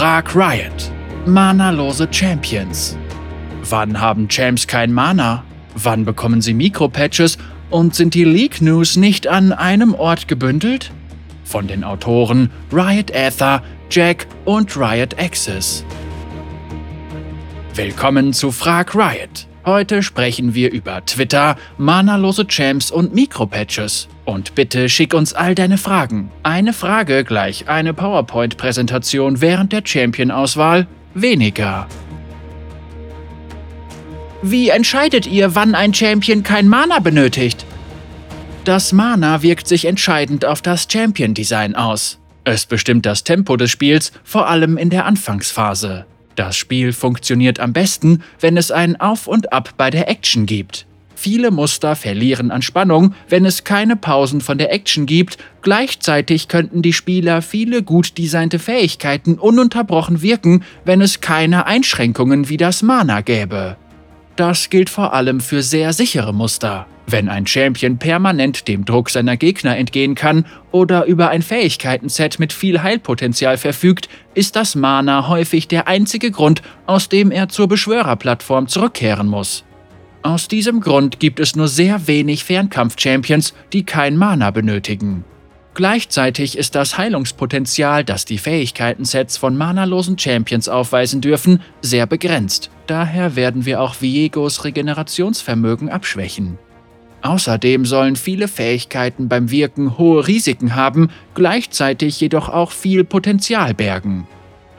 Frag Riot. Manalose Champions. Wann haben Champs kein Mana? Wann bekommen sie Mikropatches und sind die League News nicht an einem Ort gebündelt? Von den Autoren Riot Aether, Jack und Riot Access. Willkommen zu Frag Riot. Heute sprechen wir über Twitter, manalose Champs und Mikropatches. Und bitte schick uns all deine Fragen. Eine Frage gleich eine PowerPoint-Präsentation während der Champion-Auswahl weniger. Wie entscheidet ihr, wann ein Champion kein Mana benötigt? Das Mana wirkt sich entscheidend auf das Champion-Design aus. Es bestimmt das Tempo des Spiels, vor allem in der Anfangsphase. Das Spiel funktioniert am besten, wenn es ein Auf und Ab bei der Action gibt. Viele Muster verlieren an Spannung, wenn es keine Pausen von der Action gibt. Gleichzeitig könnten die Spieler viele gut designte Fähigkeiten ununterbrochen wirken, wenn es keine Einschränkungen wie das Mana gäbe. Das gilt vor allem für sehr sichere Muster. Wenn ein Champion permanent dem Druck seiner Gegner entgehen kann oder über ein Fähigkeitenset mit viel Heilpotenzial verfügt, ist das Mana häufig der einzige Grund, aus dem er zur Beschwörerplattform zurückkehren muss. Aus diesem Grund gibt es nur sehr wenig Fernkampf-Champions, die kein Mana benötigen. Gleichzeitig ist das Heilungspotenzial, das die Fähigkeitensets von manalosen Champions aufweisen dürfen, sehr begrenzt. Daher werden wir auch Viegos Regenerationsvermögen abschwächen. Außerdem sollen viele Fähigkeiten beim Wirken hohe Risiken haben, gleichzeitig jedoch auch viel Potenzial bergen.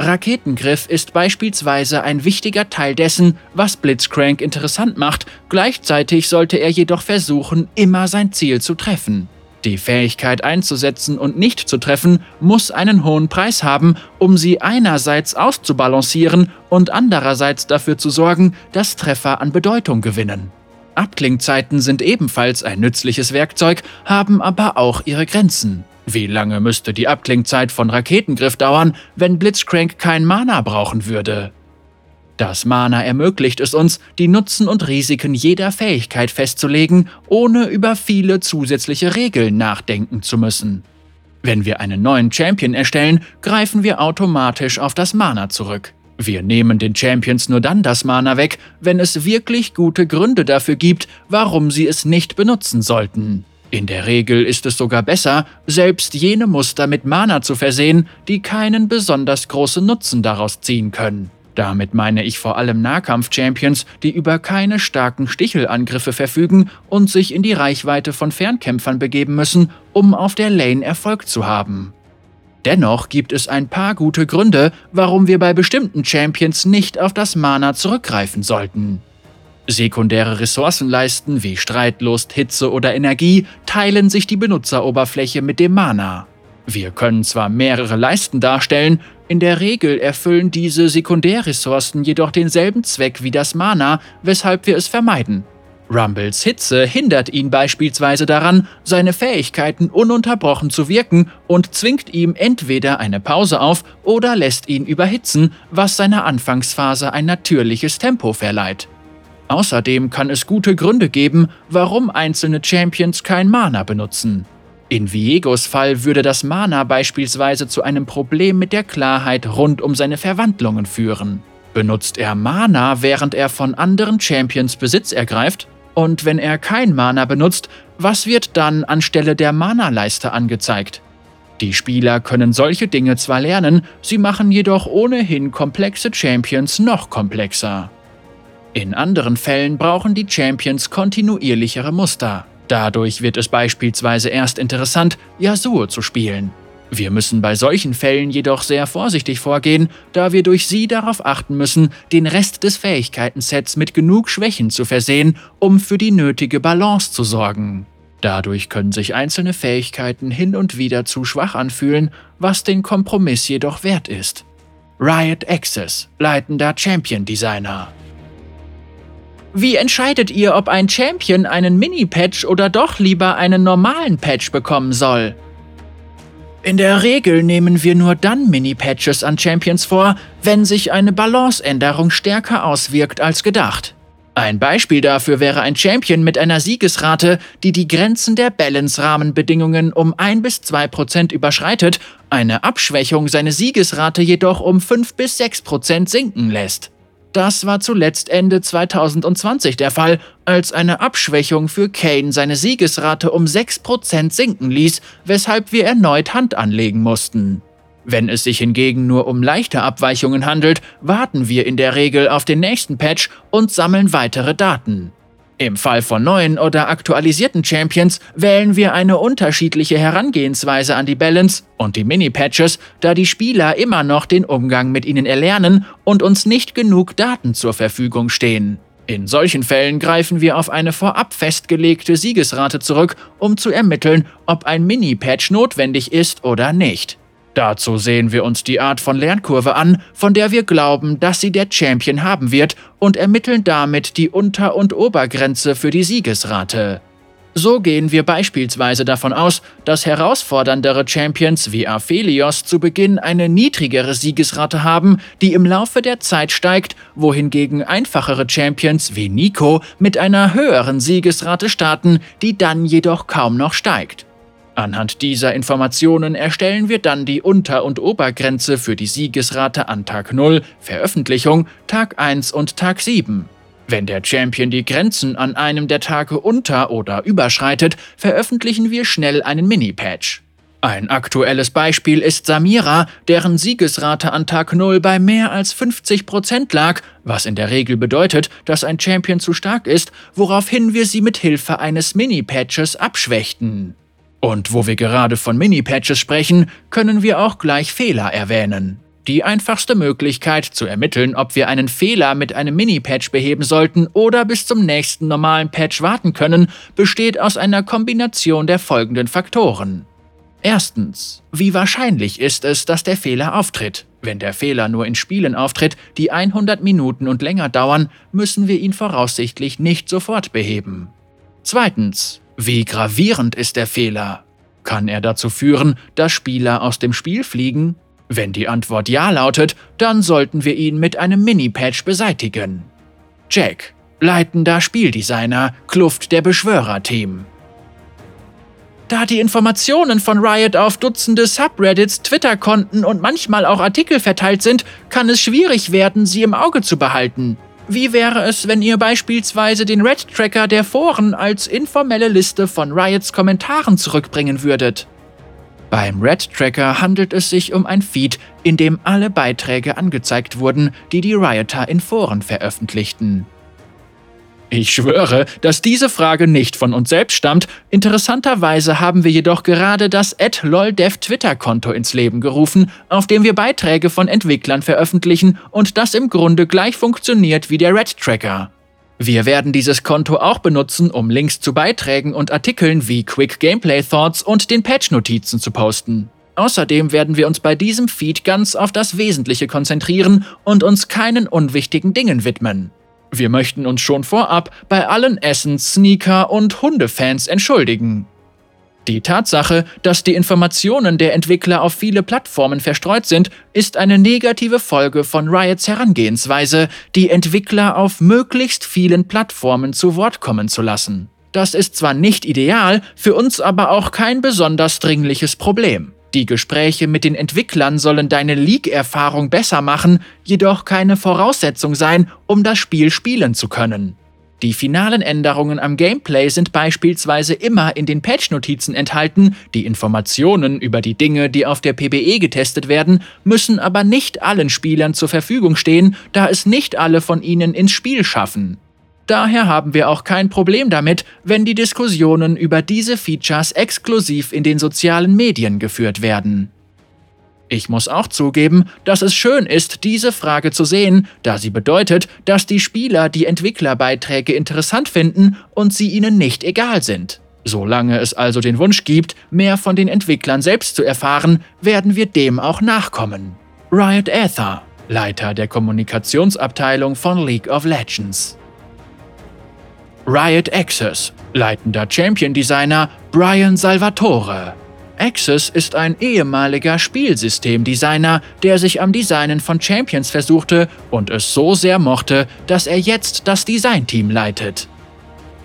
Raketengriff ist beispielsweise ein wichtiger Teil dessen, was Blitzcrank interessant macht, gleichzeitig sollte er jedoch versuchen, immer sein Ziel zu treffen. Die Fähigkeit einzusetzen und nicht zu treffen muss einen hohen Preis haben, um sie einerseits auszubalancieren und andererseits dafür zu sorgen, dass Treffer an Bedeutung gewinnen. Abklingzeiten sind ebenfalls ein nützliches Werkzeug, haben aber auch ihre Grenzen. Wie lange müsste die Abklingzeit von Raketengriff dauern, wenn Blitzcrank kein Mana brauchen würde? Das Mana ermöglicht es uns, die Nutzen und Risiken jeder Fähigkeit festzulegen, ohne über viele zusätzliche Regeln nachdenken zu müssen. Wenn wir einen neuen Champion erstellen, greifen wir automatisch auf das Mana zurück. Wir nehmen den Champions nur dann das Mana weg, wenn es wirklich gute Gründe dafür gibt, warum sie es nicht benutzen sollten. In der Regel ist es sogar besser, selbst jene Muster mit Mana zu versehen, die keinen besonders großen Nutzen daraus ziehen können. Damit meine ich vor allem Nahkampf-Champions, die über keine starken Stichelangriffe verfügen und sich in die Reichweite von Fernkämpfern begeben müssen, um auf der Lane Erfolg zu haben. Dennoch gibt es ein paar gute Gründe, warum wir bei bestimmten Champions nicht auf das Mana zurückgreifen sollten. Sekundäre Ressourcenleisten wie Streitlust, Hitze oder Energie teilen sich die Benutzeroberfläche mit dem Mana. Wir können zwar mehrere Leisten darstellen, in der Regel erfüllen diese Sekundärressourcen jedoch denselben Zweck wie das Mana, weshalb wir es vermeiden. Rumbles Hitze hindert ihn beispielsweise daran, seine Fähigkeiten ununterbrochen zu wirken und zwingt ihm entweder eine Pause auf oder lässt ihn überhitzen, was seiner Anfangsphase ein natürliches Tempo verleiht. Außerdem kann es gute Gründe geben, warum einzelne Champions kein Mana benutzen. In Viegos Fall würde das Mana beispielsweise zu einem Problem mit der Klarheit rund um seine Verwandlungen führen. Benutzt er Mana, während er von anderen Champions Besitz ergreift? Und wenn er kein Mana benutzt, was wird dann anstelle der Mana-Leiste angezeigt? Die Spieler können solche Dinge zwar lernen, sie machen jedoch ohnehin komplexe Champions noch komplexer. In anderen Fällen brauchen die Champions kontinuierlichere Muster. Dadurch wird es beispielsweise erst interessant, Yasuo zu spielen. Wir müssen bei solchen Fällen jedoch sehr vorsichtig vorgehen, da wir durch sie darauf achten müssen, den Rest des Fähigkeitensets mit genug Schwächen zu versehen, um für die nötige Balance zu sorgen. Dadurch können sich einzelne Fähigkeiten hin und wieder zu schwach anfühlen, was den Kompromiss jedoch wert ist. Riot Access, leitender Champion Designer. Wie entscheidet ihr, ob ein Champion einen Mini-Patch oder doch lieber einen normalen Patch bekommen soll? In der Regel nehmen wir nur dann Mini-Patches an Champions vor, wenn sich eine Balanceänderung stärker auswirkt als gedacht. Ein Beispiel dafür wäre ein Champion mit einer Siegesrate, die die Grenzen der Balance-Rahmenbedingungen um 1 bis 2 Prozent überschreitet, eine Abschwächung seine Siegesrate jedoch um 5 bis 6 Prozent sinken lässt. Das war zuletzt Ende 2020 der Fall, als eine Abschwächung für Kane seine Siegesrate um 6 Prozent sinken ließ, weshalb wir erneut Hand anlegen mussten. Wenn es sich hingegen nur um leichte Abweichungen handelt, warten wir in der Regel auf den nächsten Patch und sammeln weitere Daten. Im Fall von neuen oder aktualisierten Champions wählen wir eine unterschiedliche Herangehensweise an die Balance und die Mini-Patches, da die Spieler immer noch den Umgang mit ihnen erlernen und uns nicht genug Daten zur Verfügung stehen. In solchen Fällen greifen wir auf eine vorab festgelegte Siegesrate zurück, um zu ermitteln, ob ein Mini-Patch notwendig ist oder nicht. Dazu sehen wir uns die Art von Lernkurve an, von der wir glauben, dass sie der Champion haben wird, und ermitteln damit die Unter- und Obergrenze für die Siegesrate. So gehen wir beispielsweise davon aus, dass herausforderndere Champions wie Aphelios zu Beginn eine niedrigere Siegesrate haben, die im Laufe der Zeit steigt, wohingegen einfachere Champions wie Nico mit einer höheren Siegesrate starten, die dann jedoch kaum noch steigt. Anhand dieser Informationen erstellen wir dann die Unter- und Obergrenze für die Siegesrate an Tag 0, Veröffentlichung, Tag 1 und Tag 7. Wenn der Champion die Grenzen an einem der Tage unter- oder überschreitet, veröffentlichen wir schnell einen Mini-Patch. Ein aktuelles Beispiel ist Samira, deren Siegesrate an Tag 0 bei mehr als 50% lag, was in der Regel bedeutet, dass ein Champion zu stark ist, woraufhin wir sie mit Hilfe eines Mini-Patches abschwächten. Und wo wir gerade von Mini-Patches sprechen, können wir auch gleich Fehler erwähnen. Die einfachste Möglichkeit zu ermitteln, ob wir einen Fehler mit einem Mini-Patch beheben sollten oder bis zum nächsten normalen Patch warten können, besteht aus einer Kombination der folgenden Faktoren. Erstens, wie wahrscheinlich ist es, dass der Fehler auftritt? Wenn der Fehler nur in Spielen auftritt, die 100 Minuten und länger dauern, müssen wir ihn voraussichtlich nicht sofort beheben. Zweitens, wie gravierend ist der Fehler? Kann er dazu führen, dass Spieler aus dem Spiel fliegen? Wenn die Antwort Ja lautet, dann sollten wir ihn mit einem Mini-Patch beseitigen. Jack, leitender Spieldesigner, Kluft der Beschwörer-Team. Da die Informationen von Riot auf Dutzende Subreddits, Twitter-Konten und manchmal auch Artikel verteilt sind, kann es schwierig werden, sie im Auge zu behalten. Wie wäre es, wenn ihr beispielsweise den Red-Tracker der Foren als informelle Liste von Riots Kommentaren zurückbringen würdet? Beim Red-Tracker handelt es sich um ein Feed, in dem alle Beiträge angezeigt wurden, die die Rioter in Foren veröffentlichten. Ich schwöre, dass diese Frage nicht von uns selbst stammt. Interessanterweise haben wir jedoch gerade das @loldev Twitter-Konto ins Leben gerufen, auf dem wir Beiträge von Entwicklern veröffentlichen und das im Grunde gleich funktioniert wie der Red Tracker. Wir werden dieses Konto auch benutzen, um Links zu Beiträgen und Artikeln wie Quick Gameplay Thoughts und den Patch-Notizen zu posten. Außerdem werden wir uns bei diesem Feed ganz auf das Wesentliche konzentrieren und uns keinen unwichtigen Dingen widmen. Wir möchten uns schon vorab bei allen Essens-, Sneaker- und Hundefans entschuldigen. Die Tatsache, dass die Informationen der Entwickler auf viele Plattformen verstreut sind, ist eine negative Folge von Riots Herangehensweise, die Entwickler auf möglichst vielen Plattformen zu Wort kommen zu lassen. Das ist zwar nicht ideal, für uns aber auch kein besonders dringliches Problem. Die Gespräche mit den Entwicklern sollen deine League-Erfahrung besser machen, jedoch keine Voraussetzung sein, um das Spiel spielen zu können. Die finalen Änderungen am Gameplay sind beispielsweise immer in den Patch-Notizen enthalten, die Informationen über die Dinge, die auf der PBE getestet werden, müssen aber nicht allen Spielern zur Verfügung stehen, da es nicht alle von ihnen ins Spiel schaffen. Daher haben wir auch kein Problem damit, wenn die Diskussionen über diese Features exklusiv in den sozialen Medien geführt werden. Ich muss auch zugeben, dass es schön ist, diese Frage zu sehen, da sie bedeutet, dass die Spieler die Entwicklerbeiträge interessant finden und sie ihnen nicht egal sind. Solange es also den Wunsch gibt, mehr von den Entwicklern selbst zu erfahren, werden wir dem auch nachkommen. Riot Aether, Leiter der Kommunikationsabteilung von League of Legends. Riot Access, leitender Champion Designer Brian Salvatore. Axis ist ein ehemaliger Spielsystemdesigner, der sich am Designen von Champions versuchte und es so sehr mochte, dass er jetzt das Designteam leitet.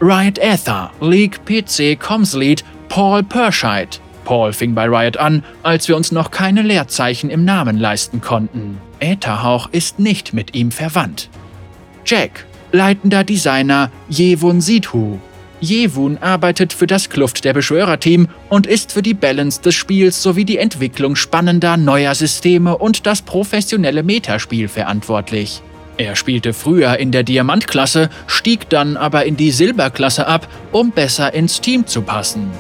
Riot Aether, League PC Comms Lead Paul Perscheid. Paul fing bei Riot an, als wir uns noch keine Leerzeichen im Namen leisten konnten. Ätherhauch ist nicht mit ihm verwandt. Jack, leitender Designer Jewun Sidhu. Jewun arbeitet für das Kluft der Beschwörerteam und ist für die Balance des Spiels sowie die Entwicklung spannender neuer Systeme und das professionelle Metaspiel verantwortlich. Er spielte früher in der Diamantklasse, stieg dann aber in die Silberklasse ab, um besser ins Team zu passen.